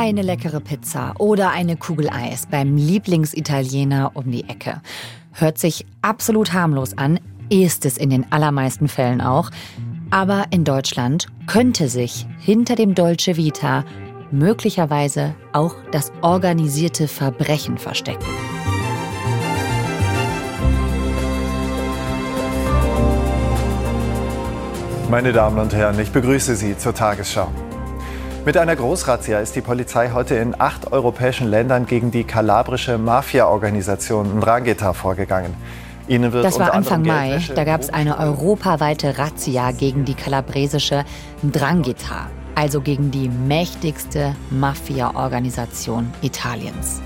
Eine leckere Pizza oder eine Kugel Eis beim Lieblingsitaliener um die Ecke. Hört sich absolut harmlos an, ist es in den allermeisten Fällen auch. Aber in Deutschland könnte sich hinter dem Dolce Vita möglicherweise auch das organisierte Verbrechen verstecken. Meine Damen und Herren, ich begrüße Sie zur Tagesschau. Mit einer Großrazzia ist die Polizei heute in acht europäischen Ländern gegen die kalabrische Mafia-Organisation Ndrangheta vorgegangen. Ihnen wird das war Anfang Mai. Da gab es eine europaweite Razzia gegen die kalabresische Ndrangheta, also gegen die mächtigste Mafia-Organisation Italiens.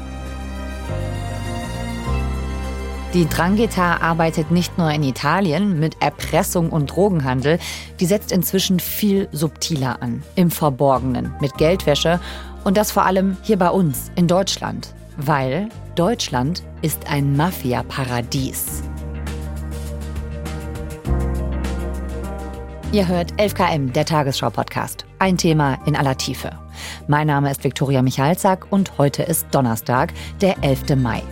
Die Drangheta arbeitet nicht nur in Italien mit Erpressung und Drogenhandel, die setzt inzwischen viel subtiler an, im Verborgenen, mit Geldwäsche und das vor allem hier bei uns in Deutschland, weil Deutschland ist ein Mafia-Paradies. Ihr hört 11KM, der Tagesschau-Podcast. Ein Thema in aller Tiefe. Mein Name ist Viktoria Michalzack und heute ist Donnerstag, der 11. Mai.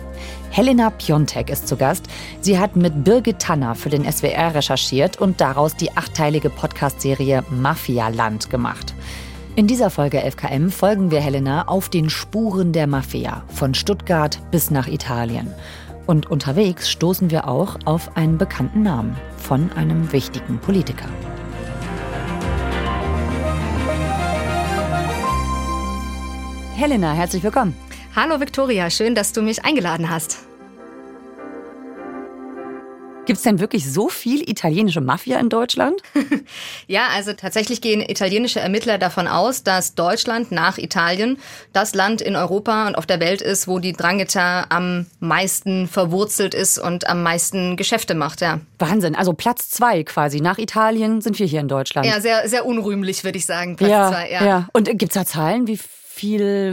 Helena Piontek ist zu Gast. Sie hat mit Birgit Tanner für den SWR recherchiert und daraus die achteilige Podcast-Serie Mafia-Land gemacht. In dieser Folge 11KM folgen wir Helena auf den Spuren der Mafia, von Stuttgart bis nach Italien. Und unterwegs stoßen wir auch auf einen bekannten Namen von einem wichtigen Politiker. Helena, herzlich willkommen. Hallo Viktoria, schön, dass du mich eingeladen hast. Gibt es denn wirklich so viel italienische Mafia in Deutschland? ja, also tatsächlich gehen italienische Ermittler davon aus, dass Deutschland nach Italien das Land in Europa und auf der Welt ist, wo die Drangheta am meisten verwurzelt ist und am meisten Geschäfte macht, ja. Wahnsinn, also Platz zwei quasi. Nach Italien sind wir hier in Deutschland. Ja, sehr, sehr unrühmlich, würde ich sagen. Platz ja, zwei, ja. ja. Und gibt es da Zahlen, wie viel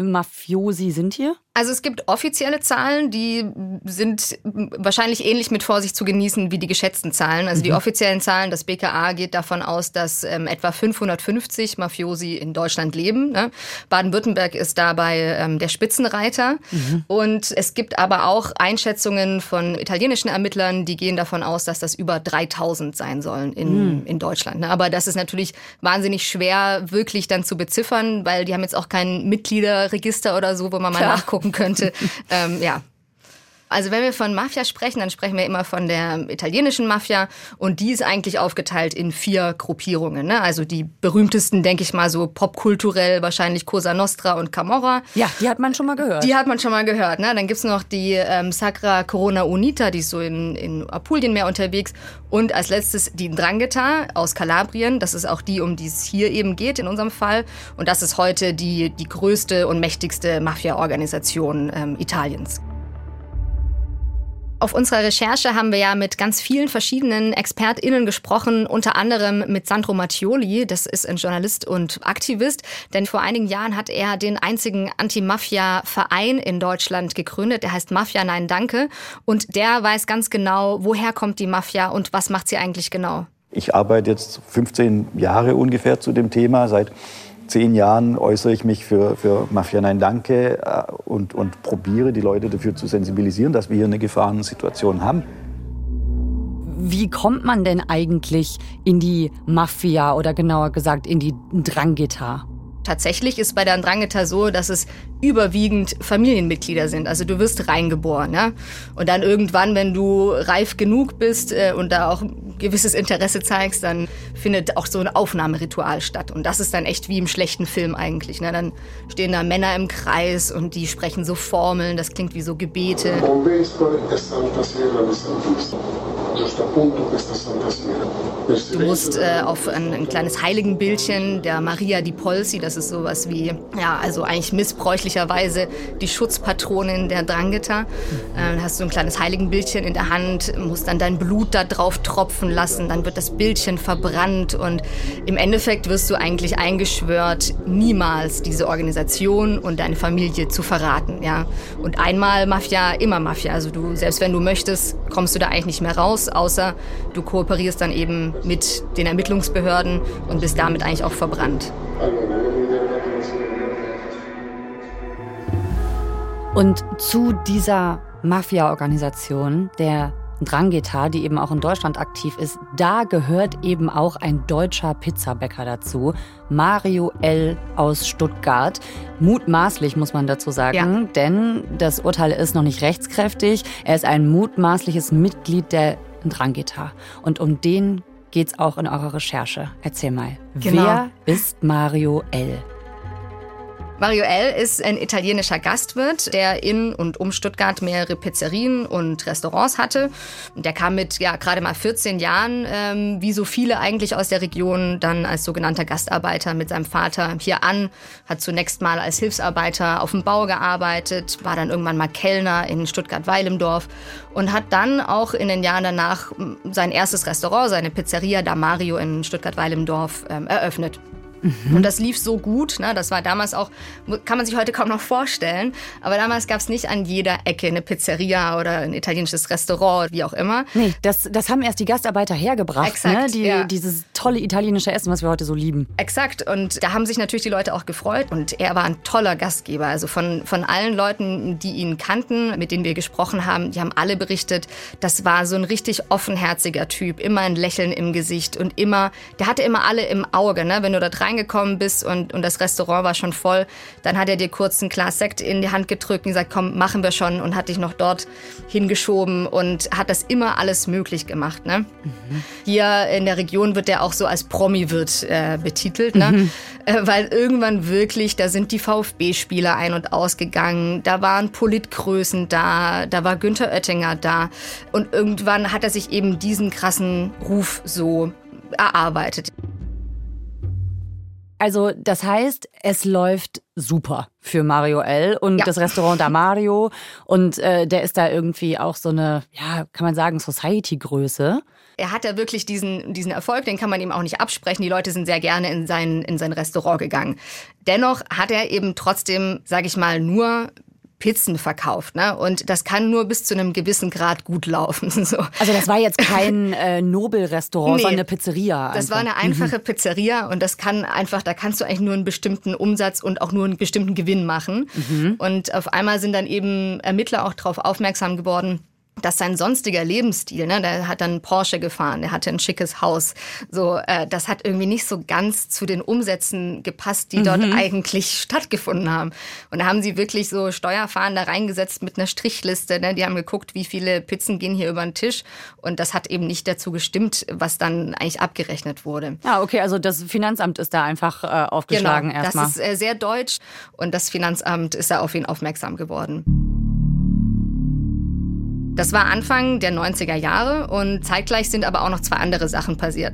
Mafiosi sind hier? Also es gibt offizielle Zahlen, die sind wahrscheinlich ähnlich mit Vorsicht zu genießen wie die geschätzten Zahlen. Also mhm. die offiziellen Zahlen, das BKA geht davon aus, dass ähm, etwa 550 Mafiosi in Deutschland leben. Ne? Baden-Württemberg ist dabei ähm, der Spitzenreiter. Mhm. Und es gibt aber auch Einschätzungen von italienischen Ermittlern, die gehen davon aus, dass das über 3000 sein sollen in, mhm. in Deutschland. Ne? Aber das ist natürlich wahnsinnig schwer wirklich dann zu beziffern, weil die haben jetzt auch kein Mitgliederregister oder so, wo man Klar. mal nachgucken könnte. ähm, ja, also wenn wir von Mafia sprechen, dann sprechen wir immer von der italienischen Mafia und die ist eigentlich aufgeteilt in vier Gruppierungen. Ne? Also die berühmtesten, denke ich mal, so popkulturell wahrscheinlich Cosa Nostra und Camorra. Ja, die hat man schon mal gehört. Die hat man schon mal gehört. Ne? Dann gibt's noch die ähm, Sacra Corona Unita, die ist so in, in Apulien mehr unterwegs. Und als letztes die Drangheta aus Kalabrien. Das ist auch die, um die es hier eben geht in unserem Fall. Und das ist heute die, die größte und mächtigste Mafia-Organisation ähm, Italiens. Auf unserer Recherche haben wir ja mit ganz vielen verschiedenen ExpertInnen gesprochen, unter anderem mit Sandro Mattioli, das ist ein Journalist und Aktivist, denn vor einigen Jahren hat er den einzigen Anti-Mafia-Verein in Deutschland gegründet, der heißt Mafia Nein Danke und der weiß ganz genau, woher kommt die Mafia und was macht sie eigentlich genau. Ich arbeite jetzt 15 Jahre ungefähr zu dem Thema, seit zehn Jahren äußere ich mich für, für Mafia Nein Danke äh, und, und probiere die Leute dafür zu sensibilisieren, dass wir hier eine Gefahrensituation haben. Wie kommt man denn eigentlich in die Mafia oder genauer gesagt in die Drangheta? Tatsächlich ist bei der Drangheta so, dass es überwiegend Familienmitglieder sind. Also du wirst reingeboren. Ja? Und dann irgendwann, wenn du reif genug bist äh, und da auch gewisses Interesse zeigst, dann findet auch so ein Aufnahmeritual statt. Und das ist dann echt wie im schlechten Film eigentlich. Ne? Dann stehen da Männer im Kreis und die sprechen so Formeln, das klingt wie so Gebete. Du musst äh, auf ein, ein, kleines Heiligenbildchen der Maria di Polsi, das ist sowas wie, ja, also eigentlich missbräuchlicherweise die Schutzpatronin der Drangheta. Äh, dann hast du ein kleines Heiligenbildchen in der Hand, musst dann dein Blut da drauf tropfen lassen, dann wird das Bildchen verbrannt und im Endeffekt wirst du eigentlich eingeschwört, niemals diese Organisation und deine Familie zu verraten, ja. Und einmal Mafia, immer Mafia. Also du, selbst wenn du möchtest, kommst du da eigentlich nicht mehr raus, außer du kooperierst dann eben mit den Ermittlungsbehörden und bist damit eigentlich auch verbrannt. Und zu dieser Mafia-Organisation, der Drangheta, die eben auch in Deutschland aktiv ist, da gehört eben auch ein deutscher Pizzabäcker dazu, Mario L. aus Stuttgart. Mutmaßlich muss man dazu sagen, ja. denn das Urteil ist noch nicht rechtskräftig. Er ist ein mutmaßliches Mitglied der Drangheta. Und um den geht's auch in eurer Recherche. Erzähl mal, genau. wer ist Mario L.? Mario L. ist ein italienischer Gastwirt, der in und um Stuttgart mehrere Pizzerien und Restaurants hatte. Der kam mit ja gerade mal 14 Jahren, ähm, wie so viele eigentlich aus der Region, dann als sogenannter Gastarbeiter mit seinem Vater hier an, hat zunächst mal als Hilfsarbeiter auf dem Bau gearbeitet, war dann irgendwann mal Kellner in Stuttgart-Weilendorf und hat dann auch in den Jahren danach sein erstes Restaurant, seine Pizzeria da Mario in Stuttgart-Weilendorf ähm, eröffnet. Mhm. Und das lief so gut. Ne? Das war damals auch, kann man sich heute kaum noch vorstellen. Aber damals gab es nicht an jeder Ecke eine Pizzeria oder ein italienisches Restaurant, wie auch immer. Nee, das, das haben erst die Gastarbeiter hergebracht. Ne? Exakt, ne? die, ja. Dieses tolle italienische Essen, was wir heute so lieben. Exakt. Und da haben sich natürlich die Leute auch gefreut. Und er war ein toller Gastgeber. Also von, von allen Leuten, die ihn kannten, mit denen wir gesprochen haben, die haben alle berichtet, das war so ein richtig offenherziger Typ. Immer ein Lächeln im Gesicht und immer, der hatte immer alle im Auge. Ne? Wenn du da drei reingekommen bist und, und das Restaurant war schon voll, dann hat er dir kurz ein Glas Sekt in die Hand gedrückt und gesagt, komm, machen wir schon und hat dich noch dort hingeschoben und hat das immer alles möglich gemacht. Ne? Mhm. Hier in der Region wird er auch so als Promi-Wirt äh, betitelt, ne? Mhm. Äh, weil irgendwann wirklich, da sind die VfB-Spieler ein- und ausgegangen, da waren Politgrößen da, da war Günther Oettinger da und irgendwann hat er sich eben diesen krassen Ruf so erarbeitet. Also das heißt, es läuft super für Mario L. und ja. das Restaurant da Mario. Und äh, der ist da irgendwie auch so eine, ja, kann man sagen, Society-Größe. Er hat da wirklich diesen, diesen Erfolg, den kann man ihm auch nicht absprechen. Die Leute sind sehr gerne in sein, in sein Restaurant gegangen. Dennoch hat er eben trotzdem, sage ich mal, nur Pizzen verkauft. Ne? Und das kann nur bis zu einem gewissen Grad gut laufen. So. Also das war jetzt kein äh, Nobelrestaurant, nee, sondern eine Pizzeria. Einfach. Das war eine einfache mhm. Pizzeria und das kann einfach, da kannst du eigentlich nur einen bestimmten Umsatz und auch nur einen bestimmten Gewinn machen. Mhm. Und auf einmal sind dann eben Ermittler auch darauf aufmerksam geworden, dass sein sonstiger Lebensstil, ne, der hat dann Porsche gefahren, der hatte ein schickes Haus, so, äh, das hat irgendwie nicht so ganz zu den Umsätzen gepasst, die mhm. dort eigentlich stattgefunden haben. Und da haben sie wirklich so Steuerfahnder reingesetzt mit einer Strichliste, ne, die haben geguckt, wie viele Pizzen gehen hier über den Tisch und das hat eben nicht dazu gestimmt, was dann eigentlich abgerechnet wurde. Ja, okay, also das Finanzamt ist da einfach äh, aufgeschlagen genau, erstmal. Das ist äh, sehr deutsch und das Finanzamt ist da auf ihn aufmerksam geworden. Das war Anfang der 90er Jahre und zeitgleich sind aber auch noch zwei andere Sachen passiert.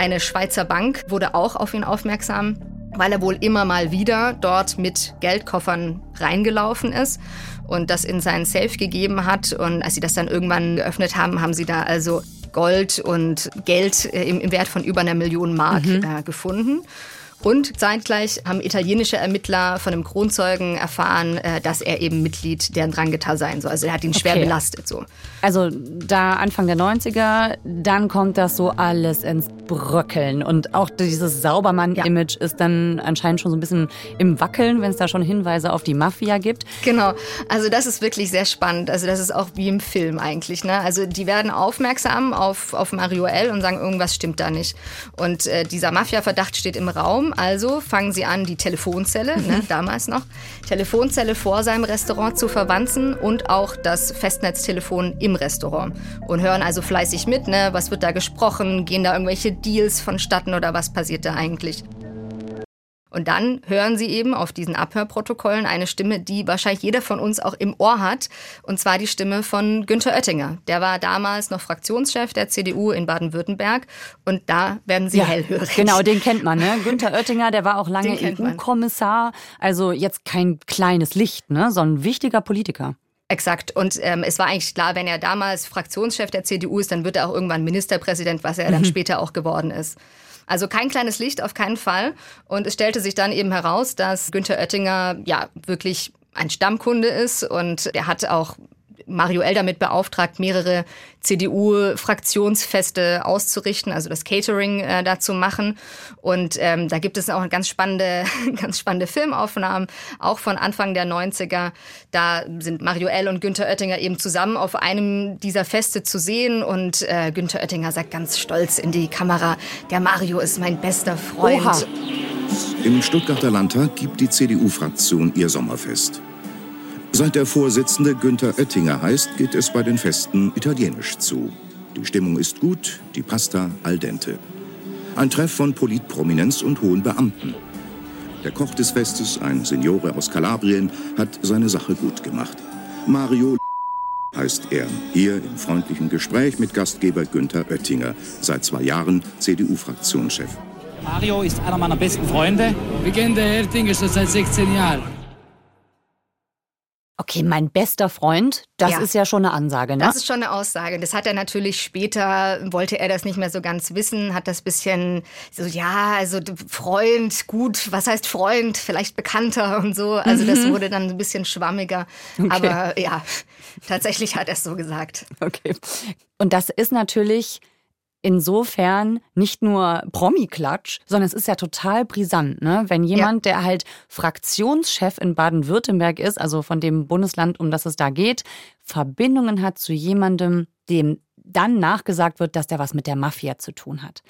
Eine Schweizer Bank wurde auch auf ihn aufmerksam, weil er wohl immer mal wieder dort mit Geldkoffern reingelaufen ist und das in seinen Safe gegeben hat. Und als sie das dann irgendwann geöffnet haben, haben sie da also Gold und Geld im, Wert von über einer Million Mark mhm. äh, gefunden. Und zeitgleich haben italienische Ermittler von einem Kronzeugen erfahren, äh, dass er eben Mitglied der Drangheta sein soll. Also er hat ihn schwer okay. belastet. So. Also da Anfang der 90er, dann kommt das so alles ins Bröckeln. Und auch dieses Saubermann-Image ja. ist dann anscheinend schon so ein bisschen im Wackeln, wenn es da schon Hinweise auf die Mafia gibt. Genau. Also das ist wirklich sehr spannend. Also das ist auch wie im Film eigentlich. Ne? Also die werden aufmerksam auf, auf Mario L. und sagen, irgendwas stimmt da nicht. Und äh, dieser Mafia-Verdacht steht im Raum also fangen sie an, die Telefonzelle, ne, mhm. damals noch, Telefonzelle vor seinem Restaurant zu verwanzen und auch das Festnetztelefon im Restaurant. Und hören also fleißig mit, ne, was wird da gesprochen, gehen da irgendwelche Deals vonstatten oder was passiert da eigentlich. Und dann hören Sie eben auf diesen Abhörprotokollen eine Stimme, die wahrscheinlich jeder von uns auch im Ohr hat. Und zwar die Stimme von Günther Oettinger. Der war damals noch Fraktionschef der CDU in Baden-Württemberg. Und da werden Sie ja, hellhörig. Genau, den kennt man. Ne? Günther Oettinger, der war auch lange EU-Kommissar. Also jetzt kein kleines Licht, ne? sondern ein wichtiger Politiker. Exakt. Und ähm, es war eigentlich klar, wenn er damals Fraktionschef der CDU ist, dann wird er auch irgendwann Ministerpräsident, was er dann mhm. später auch geworden ist. Also kein kleines Licht, auf keinen Fall. Und es stellte sich dann eben heraus, dass Günther Oettinger ja wirklich ein Stammkunde ist und er hat auch Mario L. damit beauftragt, mehrere CDU-Fraktionsfeste auszurichten, also das Catering äh, dazu machen. Und ähm, da gibt es auch ganz spannende, ganz spannende Filmaufnahmen, auch von Anfang der 90er. Da sind Mario L. und Günther Oettinger eben zusammen auf einem dieser Feste zu sehen. Und äh, Günther Oettinger sagt ganz stolz in die Kamera, der Mario ist mein bester Freund. Oha. Im Stuttgarter Landtag gibt die CDU-Fraktion ihr Sommerfest. Seit der Vorsitzende Günther Oettinger heißt, geht es bei den Festen italienisch zu. Die Stimmung ist gut, die Pasta al dente. Ein Treff von Politprominenz und hohen Beamten. Der Koch des Festes, ein Signore aus Kalabrien, hat seine Sache gut gemacht. Mario heißt er, hier im freundlichen Gespräch mit Gastgeber Günther Oettinger, seit zwei Jahren CDU-Fraktionschef. Mario ist einer meiner besten Freunde. Wir kennen den Herr Oettinger schon seit 16 Jahren. Okay, mein bester Freund, das ja. ist ja schon eine Ansage, ne? Das ist schon eine Aussage. Das hat er natürlich später, wollte er das nicht mehr so ganz wissen, hat das bisschen so, ja, also Freund, gut, was heißt Freund, vielleicht Bekannter und so. Also mhm. das wurde dann ein bisschen schwammiger. Okay. Aber ja, tatsächlich hat er es so gesagt. Okay. Und das ist natürlich insofern nicht nur Promi-Klatsch, sondern es ist ja total brisant, ne? Wenn jemand, ja. der halt Fraktionschef in Baden-Württemberg ist, also von dem Bundesland, um das es da geht, Verbindungen hat zu jemandem, dem dann nachgesagt wird, dass der was mit der Mafia zu tun hat.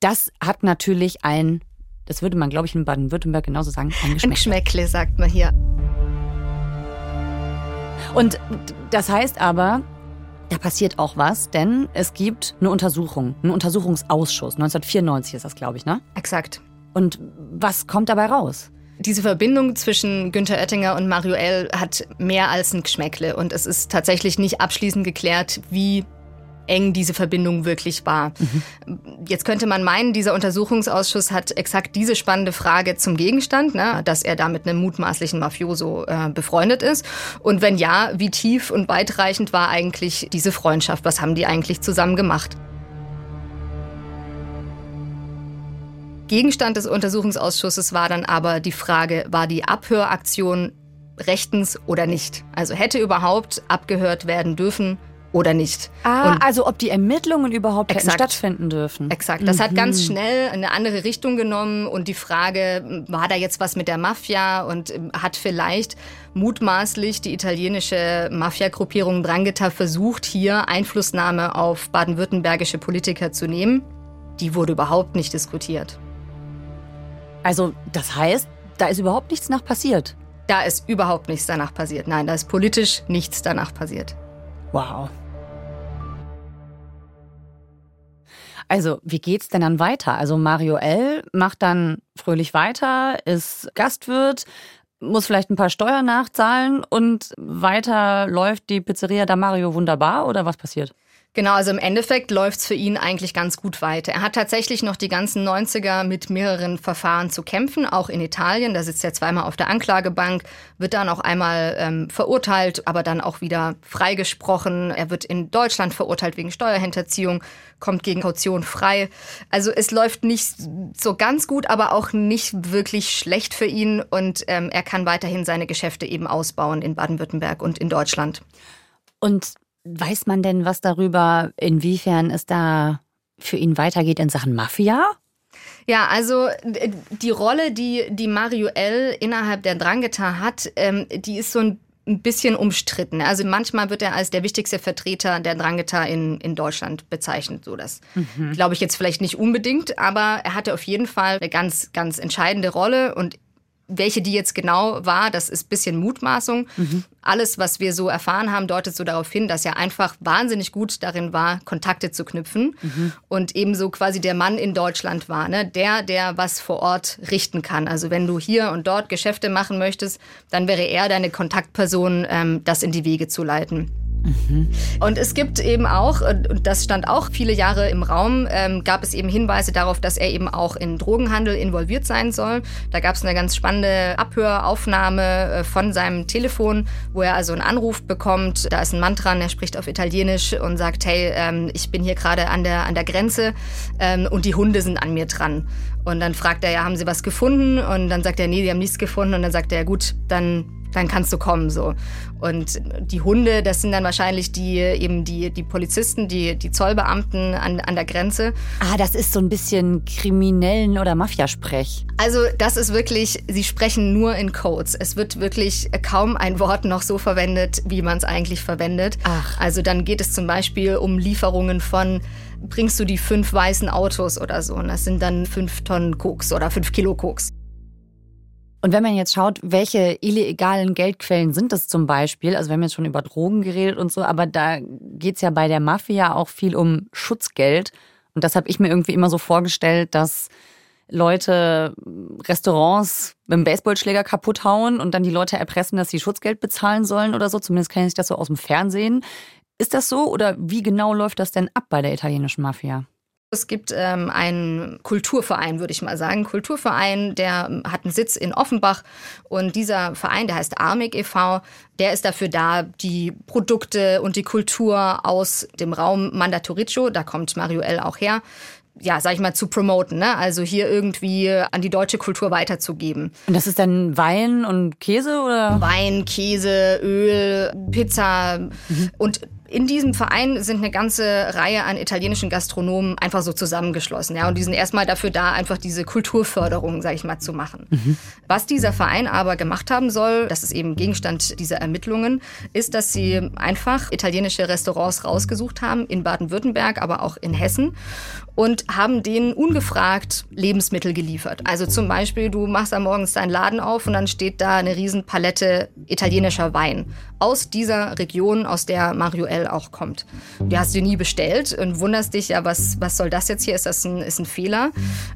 Das hat natürlich ein, das würde man, glaube ich, in Baden-Württemberg genauso sagen, ein Geschmäckle. Ein Geschmäckle, sagt man hier. Und das heißt aber, da passiert auch was, denn es gibt eine Untersuchung, einen Untersuchungsausschuss. 1994 ist das, glaube ich, ne? Exakt. Und was kommt dabei raus? Diese Verbindung zwischen Günther Oettinger und Mario L. hat mehr als ein Geschmäckle. Und es ist tatsächlich nicht abschließend geklärt, wie eng diese Verbindung wirklich war. Mhm. Jetzt könnte man meinen, dieser Untersuchungsausschuss hat exakt diese spannende Frage zum Gegenstand, ne, dass er da mit einem mutmaßlichen Mafioso äh, befreundet ist. Und wenn ja, wie tief und weitreichend war eigentlich diese Freundschaft? Was haben die eigentlich zusammen gemacht? Gegenstand des Untersuchungsausschusses war dann aber die Frage, war die Abhöraktion rechtens oder nicht? Also hätte überhaupt abgehört werden dürfen oder nicht. Ah, und also ob die Ermittlungen überhaupt exakt, stattfinden dürfen. Exakt. Das mhm. hat ganz schnell eine andere Richtung genommen und die Frage, war da jetzt was mit der Mafia und ähm, hat vielleicht mutmaßlich die italienische Mafia-Gruppierung Drangheta versucht, hier Einflussnahme auf baden-württembergische Politiker zu nehmen. Die wurde überhaupt nicht diskutiert. Also das heißt, da ist überhaupt nichts nach passiert. Da ist überhaupt nichts danach passiert. Nein, da ist politisch nichts danach passiert. Wow. Also, wie geht's denn dann weiter? Also, Mario L. macht dann fröhlich weiter, ist Gastwirt, muss vielleicht ein paar Steuern nachzahlen und weiter läuft die Pizzeria da Mario wunderbar oder was passiert? Genau, also im Endeffekt läuft's für ihn eigentlich ganz gut weiter. Er hat tatsächlich noch die ganzen 90er mit mehreren Verfahren zu kämpfen, auch in Italien. Da sitzt er zweimal auf der Anklagebank, wird dann auch einmal ähm, verurteilt, aber dann auch wieder freigesprochen. Er wird in Deutschland verurteilt wegen Steuerhinterziehung, kommt gegen Kaution frei. Also es läuft nicht so ganz gut, aber auch nicht wirklich schlecht für ihn und ähm, er kann weiterhin seine Geschäfte eben ausbauen in Baden-Württemberg und in Deutschland. Und Weiß man denn was darüber, inwiefern es da für ihn weitergeht in Sachen Mafia? Ja, also die Rolle, die, die Mario L. innerhalb der Drangheta hat, ähm, die ist so ein ein bisschen umstritten. Also manchmal wird er als der wichtigste Vertreter der Drangheta in, in Deutschland bezeichnet. So das mhm. glaube ich jetzt vielleicht nicht unbedingt, aber er hatte auf jeden Fall eine ganz, ganz entscheidende Rolle und welche die jetzt genau war, das ist bisschen Mutmaßung. Mhm. Alles, was wir so erfahren haben, deutet so darauf hin, dass er einfach wahnsinnig gut darin war, Kontakte zu knüpfen mhm. und ebenso quasi der Mann in Deutschland war, ne? der, der was vor Ort richten kann. Also wenn du hier und dort Geschäfte machen möchtest, dann wäre er deine Kontaktperson, ähm, das in die Wege zu leiten. Mhm. Und es gibt eben auch, und das stand auch viele Jahre im Raum, ähm, gab es eben Hinweise darauf, dass er eben auch in Drogenhandel involviert sein soll. Da gab es eine ganz spannende Abhöraufnahme äh, von seinem Telefon, wo er also einen Anruf bekommt. Da ist ein Mann dran, der spricht auf Italienisch und sagt, hey, ähm, ich bin hier gerade an der, an der Grenze ähm, und die Hunde sind an mir dran. Und dann fragt er, ja, haben Sie was gefunden? Und dann sagt er, nee, die haben nichts gefunden. Und dann sagt er, gut, dann dann kannst du kommen so. Und die Hunde, das sind dann wahrscheinlich die eben die, die Polizisten, die, die Zollbeamten an, an der Grenze. Ah, das ist so ein bisschen kriminellen oder Mafiasprech. Also das ist wirklich, sie sprechen nur in Codes. Es wird wirklich kaum ein Wort noch so verwendet, wie man es eigentlich verwendet. Ach. Also dann geht es zum Beispiel um Lieferungen von bringst du die fünf weißen Autos oder so. Und das sind dann fünf Tonnen Koks oder fünf Kilo Koks. Und wenn man jetzt schaut, welche illegalen Geldquellen sind das zum Beispiel, also wir haben jetzt schon über Drogen geredet und so, aber da geht es ja bei der Mafia auch viel um Schutzgeld. Und das habe ich mir irgendwie immer so vorgestellt, dass Leute Restaurants mit dem Baseballschläger kaputt hauen und dann die Leute erpressen, dass sie Schutzgeld bezahlen sollen oder so. Zumindest kenne ich das so aus dem Fernsehen. Ist das so oder wie genau läuft das denn ab bei der italienischen Mafia? Es gibt ähm, einen Kulturverein, würde ich mal sagen. Kulturverein, der ähm, hat einen Sitz in Offenbach. Und dieser Verein, der heißt Armig e.V., der ist dafür da, die Produkte und die Kultur aus dem Raum Mandatoriccio, da kommt Mario L. auch her, ja, sag ich mal, zu promoten, ne? Also hier irgendwie an die deutsche Kultur weiterzugeben. Und das ist dann Wein und Käse oder? Wein, Käse, Öl, Pizza mhm. und in diesem Verein sind eine ganze Reihe an italienischen Gastronomen einfach so zusammengeschlossen. Ja, und die sind erstmal dafür da, einfach diese Kulturförderung, sage ich mal, zu machen. Mhm. Was dieser Verein aber gemacht haben soll, das ist eben Gegenstand dieser Ermittlungen, ist, dass sie einfach italienische Restaurants rausgesucht haben, in Baden-Württemberg, aber auch in Hessen und haben denen ungefragt Lebensmittel geliefert. Also zum Beispiel, du machst am Morgens deinen Laden auf und dann steht da eine Riesenpalette italienischer Wein aus dieser Region, aus der Mario L auch kommt. Die hast du nie bestellt und wunderst dich, ja, was, was soll das jetzt hier? Ist das ein, ist ein Fehler?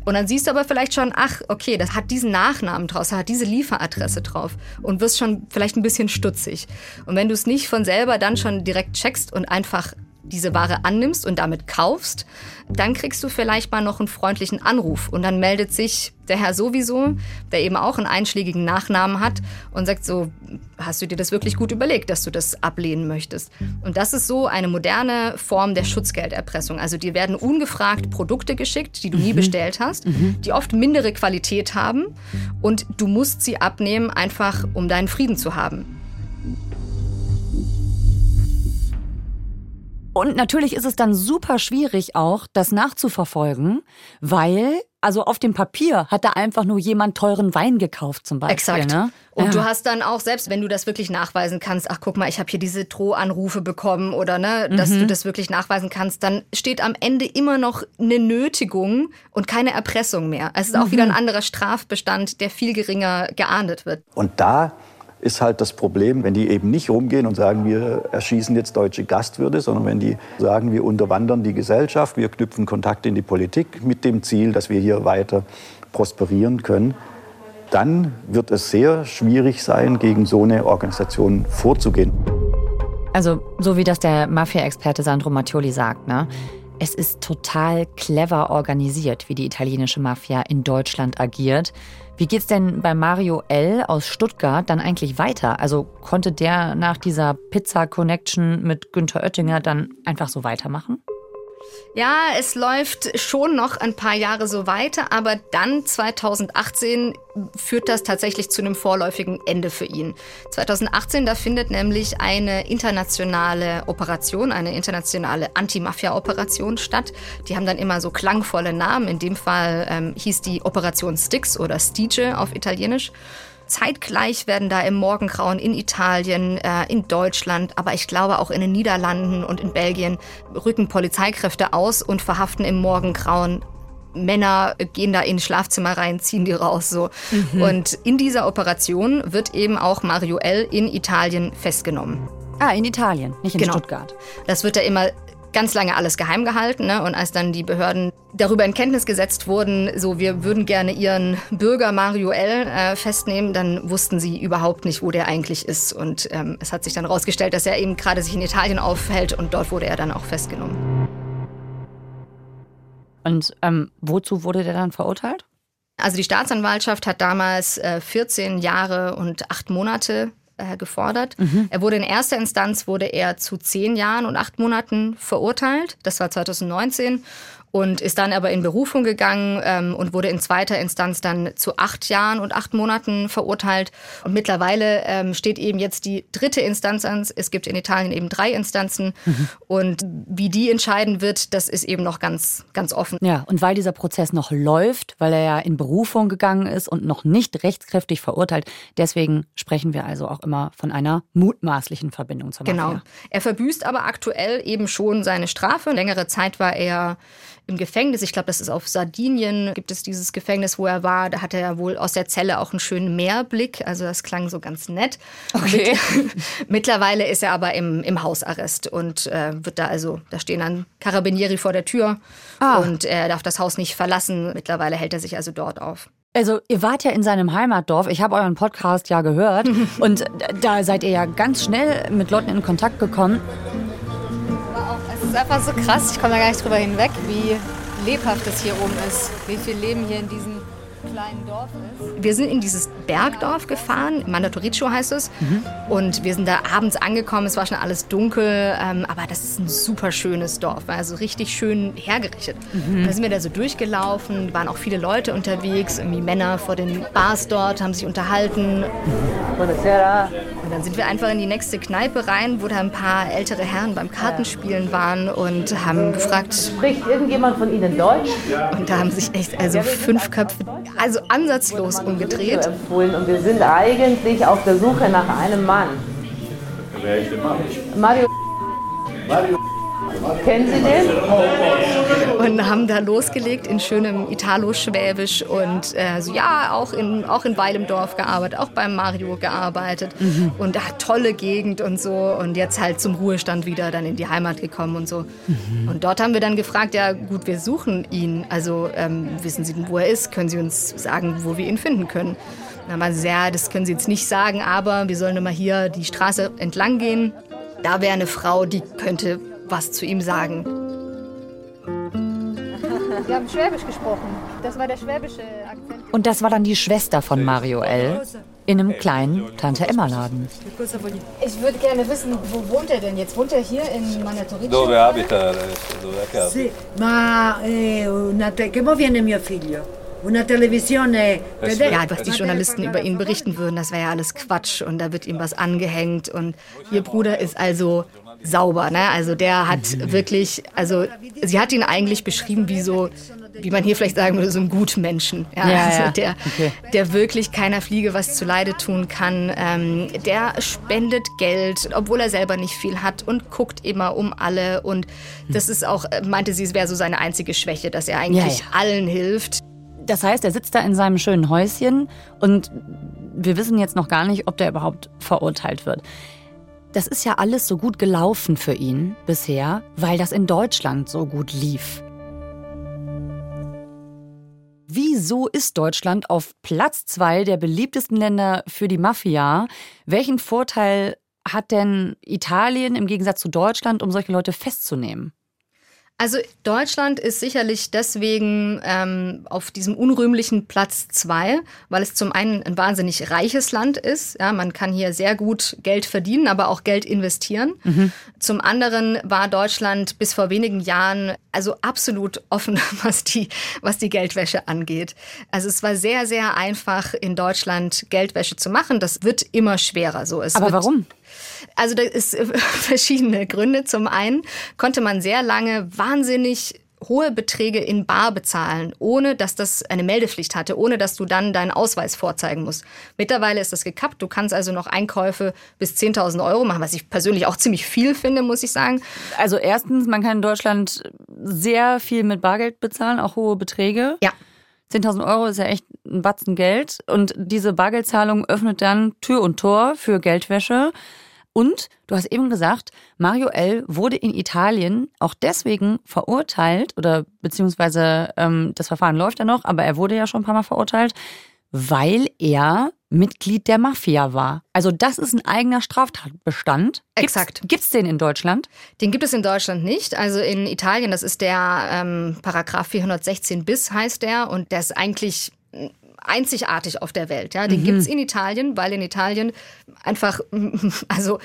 Und dann siehst du aber vielleicht schon, ach, okay, das hat diesen Nachnamen draus, hat diese Lieferadresse drauf und wirst schon vielleicht ein bisschen stutzig. Und wenn du es nicht von selber dann schon direkt checkst und einfach diese Ware annimmst und damit kaufst, dann kriegst du vielleicht mal noch einen freundlichen Anruf und dann meldet sich der Herr sowieso, der eben auch einen einschlägigen Nachnamen hat und sagt so, hast du dir das wirklich gut überlegt, dass du das ablehnen möchtest? Und das ist so eine moderne Form der Schutzgelderpressung. Also dir werden ungefragt Produkte geschickt, die du nie mhm. bestellt hast, mhm. die oft mindere Qualität haben und du musst sie abnehmen, einfach um deinen Frieden zu haben. Und natürlich ist es dann super schwierig auch, das nachzuverfolgen, weil also auf dem Papier hat da einfach nur jemand teuren Wein gekauft zum Beispiel. Exakt. Ne? Und ja. du hast dann auch, selbst wenn du das wirklich nachweisen kannst, ach guck mal, ich habe hier diese Drohanrufe bekommen oder ne, dass mhm. du das wirklich nachweisen kannst, dann steht am Ende immer noch eine Nötigung und keine Erpressung mehr. Es ist auch mhm. wieder ein anderer Strafbestand, der viel geringer geahndet wird. Und da ist halt das Problem, wenn die eben nicht rumgehen und sagen, wir erschießen jetzt deutsche Gastwürde, sondern wenn die sagen, wir unterwandern die Gesellschaft, wir knüpfen Kontakte in die Politik mit dem Ziel, dass wir hier weiter prosperieren können, dann wird es sehr schwierig sein, gegen so eine Organisation vorzugehen. Also so wie das der Mafia-Experte Sandro Mattioli sagt, ne? Es ist total clever organisiert, wie die italienische Mafia in Deutschland agiert. Wie geht's denn bei Mario L. aus Stuttgart dann eigentlich weiter? Also konnte der nach dieser Pizza-Connection mit Günther Oettinger dann einfach so weitermachen? Ja, es läuft schon noch ein paar Jahre so weiter, aber dann 2018 führt das tatsächlich zu einem vorläufigen Ende für ihn. 2018, da findet nämlich eine internationale Operation, eine internationale Anti-Mafia-Operation statt. Die haben dann immer so klangvolle Namen. In dem Fall ähm, hieß die Operation Styx oder Stige auf Italienisch. Zeitgleich werden da im Morgengrauen in Italien, äh, in Deutschland, aber ich glaube auch in den Niederlanden und in Belgien rücken Polizeikräfte aus und verhaften im Morgengrauen Männer gehen da in Schlafzimmer rein, ziehen die raus so. Mhm. Und in dieser Operation wird eben auch Mario L. in Italien festgenommen. Ah, in Italien, nicht in genau. Stuttgart. Das wird da immer ganz lange alles geheim gehalten. Ne? Und als dann die Behörden darüber in Kenntnis gesetzt wurden, so wir würden gerne ihren Bürger Mario L. Äh, festnehmen, dann wussten sie überhaupt nicht, wo der eigentlich ist. Und ähm, es hat sich dann herausgestellt, dass er eben gerade sich in Italien aufhält und dort wurde er dann auch festgenommen. Und ähm, wozu wurde der dann verurteilt? Also die Staatsanwaltschaft hat damals äh, 14 Jahre und acht Monate äh, gefordert. Mhm. Er wurde in erster Instanz wurde er zu zehn Jahren und acht Monaten verurteilt. Das war 2019. und ist dann aber in Berufung gegangen ähm, und wurde in zweiter Instanz dann zu acht Jahren und acht Monaten verurteilt. Und mittlerweile ähm, steht eben jetzt die dritte Instanz an. Es gibt in Italien eben drei Instanzen mhm. und wie die entscheiden wird, das ist eben noch ganz, ganz offen. Ja, und weil dieser Prozess noch läuft, weil er ja in Berufung gegangen ist und noch nicht rechtskräftig verurteilt, deswegen sprechen wir also auch immer von einer mutmaßlichen Verbindung zur Mafia. Genau. Er verbüßt aber aktuell eben schon seine Strafe. Längere Zeit war er im Gefängnis. Ich glaube, das ist auf Sardinien, gibt es dieses Gefängnis, wo er war. Da hatte er wohl aus der Zelle auch einen schönen Meerblick. Also das klang so ganz nett. Okay. Mittlerweile ist er aber im, im Hausarrest und äh, wird da also, da stehen dann Carabinieri vor der Tür ah. und er darf das Haus nicht verlassen. Mittlerweile hält er sich also dort auf. Also ihr wart ja in seinem Heimatdorf. Ich habe euren Podcast ja gehört und da seid ihr ja ganz schnell mit Leuten in Kontakt gekommen ist einfach so krass, ich komme da gar nicht drüber hinweg, wie lebhaft es hier oben ist, wie viel Leben hier in diesem kleinen Dorf ist. Wir sind in dieses Bergdorf gefahren, Mandatorico heißt es. Mhm. Und wir sind da abends angekommen, es war schon alles dunkel, ähm, aber das ist ein super schönes Dorf, also richtig schön hergerichtet. Mhm. Da sind wir da so durchgelaufen, waren auch viele Leute unterwegs, irgendwie Männer vor den Bars dort, haben sich unterhalten. Buonasera. Und dann sind wir einfach in die nächste Kneipe rein, wo da ein paar ältere Herren beim Kartenspielen waren und haben gefragt, spricht irgendjemand von Ihnen Deutsch? Und da haben sich echt also fünf Köpfe also ansatzlos umgedreht. Und wir sind eigentlich auf der Suche nach einem Mann. Wer ist der Mann? Mario. Mario. Kennen Sie den? Und haben da losgelegt in schönem Italo-Schwäbisch und äh, so, ja, auch in, auch in Weil im Dorf gearbeitet, auch beim Mario gearbeitet mhm. und ach, tolle Gegend und so und jetzt halt zum Ruhestand wieder dann in die Heimat gekommen und so. Mhm. Und dort haben wir dann gefragt, ja gut, wir suchen ihn, also ähm, wissen Sie denn, wo er ist? Können Sie uns sagen, wo wir ihn finden können? Dann haben sie, ja, das können Sie jetzt nicht sagen, aber wir sollen immer hier die Straße entlang gehen. Da wäre eine Frau, die könnte was zu ihm sagen. Sie haben Schwäbisch gesprochen. Das war der schwäbische Akzent. Und das war dann die Schwester von Mario L. in einem kleinen Tante-Emma-Laden. Ich würde gerne wissen, wo wohnt er denn jetzt? Wohnt er hier in Manatorice? Dove abita? Dove è casa? Sì, ma eh, una te- che mo viene mio figlio? Ja, was die Journalisten über ihn berichten würden, das wäre ja alles Quatsch und da wird ihm was angehängt und ihr Bruder ist also sauber. Ne? Also der hat mhm. wirklich, also sie hat ihn eigentlich beschrieben wie so, wie man hier vielleicht sagen würde, so ein Gutmenschen. Ja, ja, also der, okay. der wirklich keiner Fliege was zuleide tun kann. Ähm, der spendet Geld, obwohl er selber nicht viel hat und guckt immer um alle. Und das ist auch, meinte sie, es wäre so seine einzige Schwäche, dass er eigentlich ja, allen hilft. Das heißt, er sitzt da in seinem schönen Häuschen und wir wissen jetzt noch gar nicht, ob der überhaupt verurteilt wird. Das ist ja alles so gut gelaufen für ihn bisher, weil das in Deutschland so gut lief. Wieso ist Deutschland auf Platz zwei der beliebtesten Länder für die Mafia? Welchen Vorteil hat denn Italien im Gegensatz zu Deutschland, um solche Leute festzunehmen? Also Deutschland ist sicherlich deswegen ähm, auf diesem unrühmlichen Platz zwei, weil es zum einen ein wahnsinnig reiches Land ist. Ja, man kann hier sehr gut Geld verdienen, aber auch Geld investieren. Mhm. Zum anderen war Deutschland bis vor wenigen Jahren also absolut offen, was die, was die Geldwäsche angeht. Also es war sehr, sehr einfach in Deutschland Geldwäsche zu machen. Das wird immer schwerer. So, es aber warum? Also da ist verschiedene Gründe. Zum einen konnte man sehr lange wahnsinnig hohe Beträge in Bar bezahlen, ohne dass das eine Meldepflicht hatte, ohne dass du dann deinen Ausweis vorzeigen musst. Mittlerweile ist das gekappt. Du kannst also noch Einkäufe bis 10.000 Euro machen, was ich persönlich auch ziemlich viel finde, muss ich sagen. Also erstens, man kann in Deutschland sehr viel mit Bargeld bezahlen, auch hohe Beträge. Ja. 10.000 Euro ist ja echt ein Batzen Geld. Und diese Bargeldzahlung öffnet dann Tür und Tor für Geldwäsche. Und du hast eben gesagt, Mario L. wurde in Italien auch deswegen verurteilt oder beziehungsweise ähm, das Verfahren läuft ja noch, aber er wurde ja schon ein paar Mal verurteilt, weil er Mitglied der Mafia war. Also das ist ein eigener Straftatbestand. Gibt's, Exakt. Gibt es den in Deutschland? Den gibt es in Deutschland nicht. Also in Italien, das ist der ähm, Paragraph 416 bis heißt der und der ist eigentlich einzigartig auf der Welt. Ja, den mhm. gibt's in Italien, weil in Italien einfach, also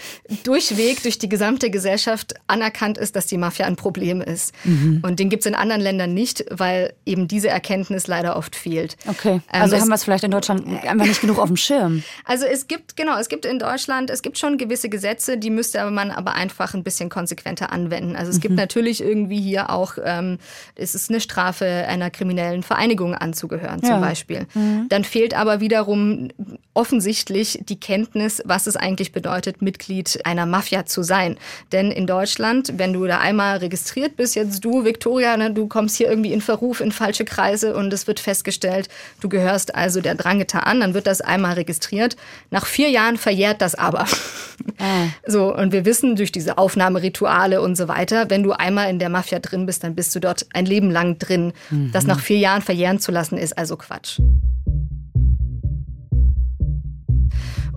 durchweg durch die gesamte Gesellschaft anerkannt ist, dass die Mafia ein Problem ist. Mhm. Und den gibt's in anderen Ländern nicht, weil eben diese Erkenntnis leider oft fehlt. Okay, ähm, also ähm, haben wir es vielleicht in Deutschland einfach nicht genug auf dem Schirm. Also es gibt, genau, es gibt in Deutschland, es gibt schon gewisse Gesetze, die müsste man aber einfach ein bisschen konsequenter anwenden. Also es mhm. gibt natürlich irgendwie hier auch, ähm, es ist eine Strafe, einer kriminellen Vereinigung anzugehören zum ja. Beispiel. Mhm. Dann fehlt aber wiederum offensichtlich die Kenntnis, was es eigentlich bedeutet, Mitglied einer Mafia zu sein. Denn in Deutschland, wenn du da einmal registriert bist, jetzt du, Victoria, ne, du kommst hier irgendwie in Verruf, in falsche Kreise und es wird festgestellt, du gehörst also der Drangheta an, dann wird das einmal registriert. Nach vier Jahren verjährt das aber. Ah. So, und wir wissen durch diese Aufnahmerituale und so weiter, wenn du einmal in der Mafia drin bist, dann bist du dort ein Leben lang drin. Mhm. Das nach vier Jahren verjähren zu lassen, ist also Quatsch.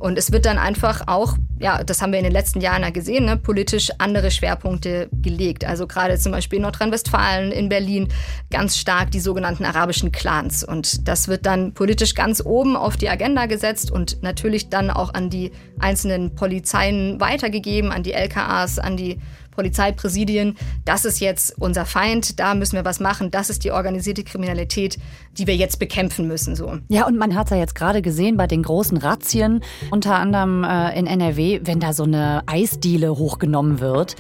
Und es wird dann einfach auch, ja, das haben wir in den letzten Jahren ja gesehen, ne, politisch andere Schwerpunkte gelegt. Also gerade zum Beispiel in Nordrhein-Westfalen, in Berlin ganz stark die sogenannten arabischen Clans. Und das wird dann politisch ganz oben auf die Agenda gesetzt und natürlich dann auch an die einzelnen Polizeien weitergegeben, an die LKAs, an die Polizeipräsidien, das ist jetzt unser Feind, da müssen wir was machen, das ist die organisierte Kriminalität, die wir jetzt bekämpfen müssen. So. Ja, und man hat es ja jetzt gerade gesehen bei den großen Razzien, unter anderem äh, in NRW, wenn da so eine Eisdiele hochgenommen wird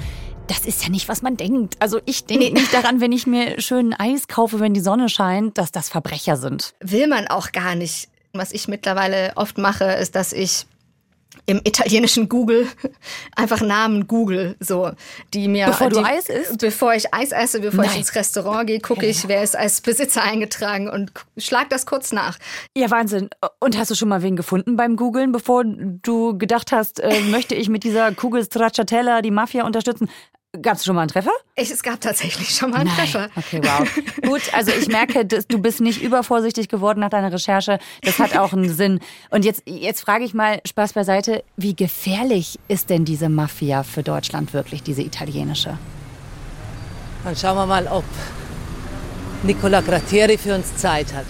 das ist ja nicht, was man denkt. Also ich denke nee. nicht daran, wenn ich mir schön Eis kaufe, wenn die Sonne scheint, dass das Verbrecher sind. Will man auch gar nicht. Was ich mittlerweile oft mache, ist, dass ich im italienischen Google einfach Namen Google, so die mir bevor die, du Eis isst, bevor ich Eis esse, bevor Nein. ich ins Restaurant gehe, gucke ich, wer ist als Besitzer eingetragen und schlag das kurz nach. Ja Wahnsinn. Und hast du schon mal wen gefunden beim Googlen, bevor du gedacht hast, äh, möchte ich mit dieser Kugel Stracciatella die Mafia unterstützen? Gab es schon mal einen Treffer? Ich, es gab tatsächlich schon mal einen Nein. Treffer. Okay, wow. Gut, also ich merke, dass du bist nicht übervorsichtig geworden nach deiner Recherche. Das hat auch einen Sinn. Und jetzt, jetzt frage ich mal, Spaß beiseite, wie gefährlich ist denn diese Mafia für Deutschland wirklich, diese italienische? Dann schauen wir mal, ob Nicola Grattieri für uns Zeit hat.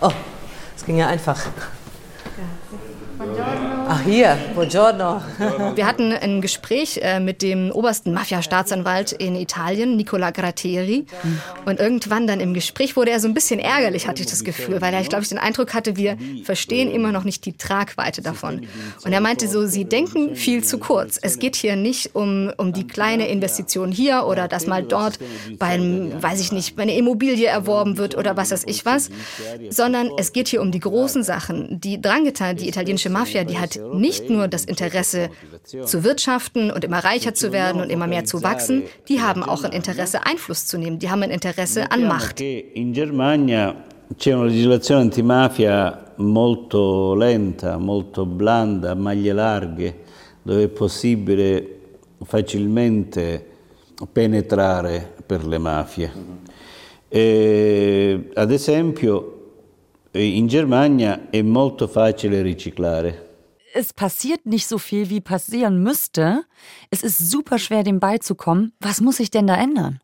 Oh, es ging ja einfach. Ach hier, buongiorno. Wir hatten ein Gespräch äh, mit dem obersten Mafia-Staatsanwalt in Italien, Nicola Gratteri. Und irgendwann dann im Gespräch wurde er so ein bisschen ärgerlich, hatte ich das Gefühl, weil er, ich glaube, ich den Eindruck hatte, wir verstehen immer noch nicht die Tragweite davon. Und er meinte so, sie denken viel zu kurz. Es geht hier nicht um, um die kleine Investition hier oder dass mal dort beim, weiß ich nicht, bei einer Immobilie erworben wird oder was weiß ich was, sondern es geht hier um die großen Sachen. Die Drangheta, die italienische Mafia, die hat nicht nur das Interesse zu wirtschaften und immer reicher zu werden und immer mehr zu wachsen, die haben auch ein Interesse, Einfluss zu nehmen. Die haben ein Interesse an Macht. In Germania c'è una legislazione antimafia molto lenta, molto blanda, a maglie larghe, dove è possibile facilmente penetrare per le mafie. E, ad esempio, in Germania è molto facile riciclare es passiert nicht so viel, wie passieren müsste. Es ist super schwer, dem beizukommen. Was muss sich denn da ändern?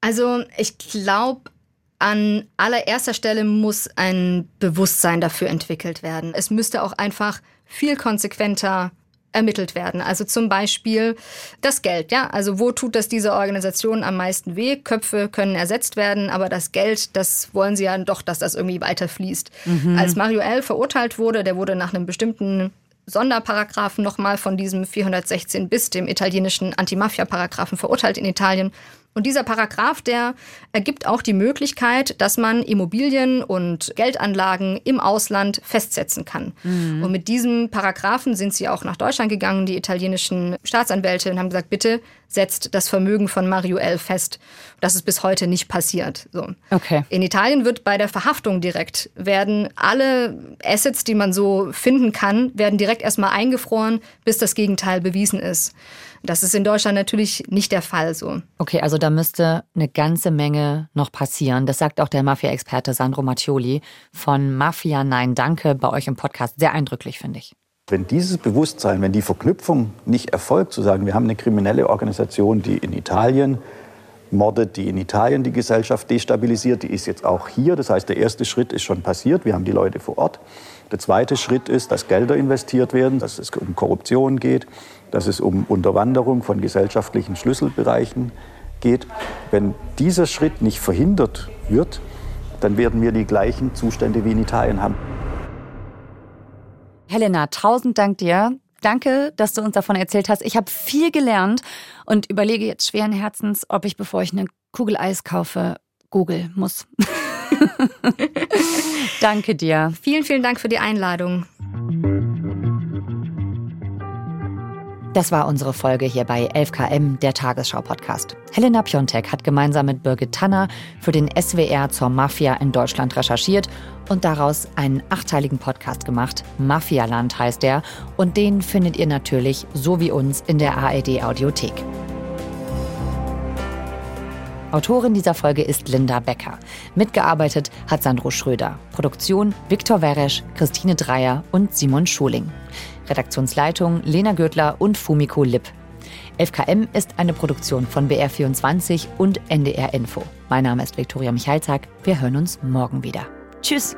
Also ich glaube, an allererster Stelle muss ein Bewusstsein dafür entwickelt werden. Es müsste auch einfach viel konsequenter ermittelt werden. Also zum Beispiel das Geld, ja. Also wo tut das dieser Organisation am meisten weh? Köpfe können ersetzt werden, aber das Geld, das wollen sie ja doch, dass das irgendwie weiter fließt. Mhm. Als Mario L. verurteilt wurde, der wurde nach einem bestimmten Sonderparagraphen nochmal von diesem 416 bis dem italienischen Anti-Mafia-Paragraphen verurteilt in Italien. Und dieser Paragraph, der ergibt auch die Möglichkeit, dass man Immobilien und Geldanlagen im Ausland festsetzen kann. Mhm. Und mit diesem Paragraphen sind sie auch nach Deutschland gegangen, die italienischen Staatsanwälte, und haben gesagt, bitte setzt das Vermögen von Mario L. fest. Das ist bis heute nicht passiert. So. Okay. In Italien wird bei der Verhaftung direkt, werden alle Assets, die man so finden kann, werden direkt erstmal eingefroren, bis das Gegenteil bewiesen ist. Das ist in Deutschland natürlich nicht der Fall so. Okay, also da müsste eine ganze Menge noch passieren. Das sagt auch der Mafia-Experte Sandro Mattioli von Mafia Nein Danke bei euch im Podcast. Sehr eindrücklich, finde ich. Wenn dieses Bewusstsein, wenn die Verknüpfung nicht erfolgt, zu sagen, wir haben eine kriminelle Organisation, die in Italien mordet, die in Italien die Gesellschaft destabilisiert. Die ist jetzt auch hier. Das heißt, der erste Schritt ist schon passiert. Wir haben die Leute vor Ort. Der zweite Schritt ist, dass Gelder investiert werden, dass es um Korruption geht, dass es um Unterwanderung von gesellschaftlichen Schlüsselbereichen geht. Wenn dieser Schritt nicht verhindert wird, dann werden wir die gleichen Zustände wie in Italien haben. Helena, tausend Dank dir. Danke, dass du uns davon erzählt hast. Ich habe viel gelernt und überlege jetzt schweren Herzens, ob ich, bevor ich eine Kugel Eis kaufe, Google muss. Danke dir. Vielen, vielen Dank für die Einladung. Das war unsere Folge hier bei 11KM, der Tagesschau-Podcast. Helena Piontek hat gemeinsam mit Birgit Tanner für den SWR zur Mafia in Deutschland recherchiert und daraus einen achteiligen Podcast gemacht. Mafialand heißt er und den findet ihr natürlich, so wie uns, in der ARD-Audiothek. Autorin dieser Folge ist Linda Becker. Mitgearbeitet hat Sandro Schröder. Produktion Viktor Weresch, Christine Dreier und Simon Schuling. Redaktionsleitung Lena Gürtler und Fumiko Lipp. 11KM ist eine Produktion von BR24 und NDR Info. Mein Name ist Viktoria Michalzack. Wir hören uns morgen wieder. Tschüss!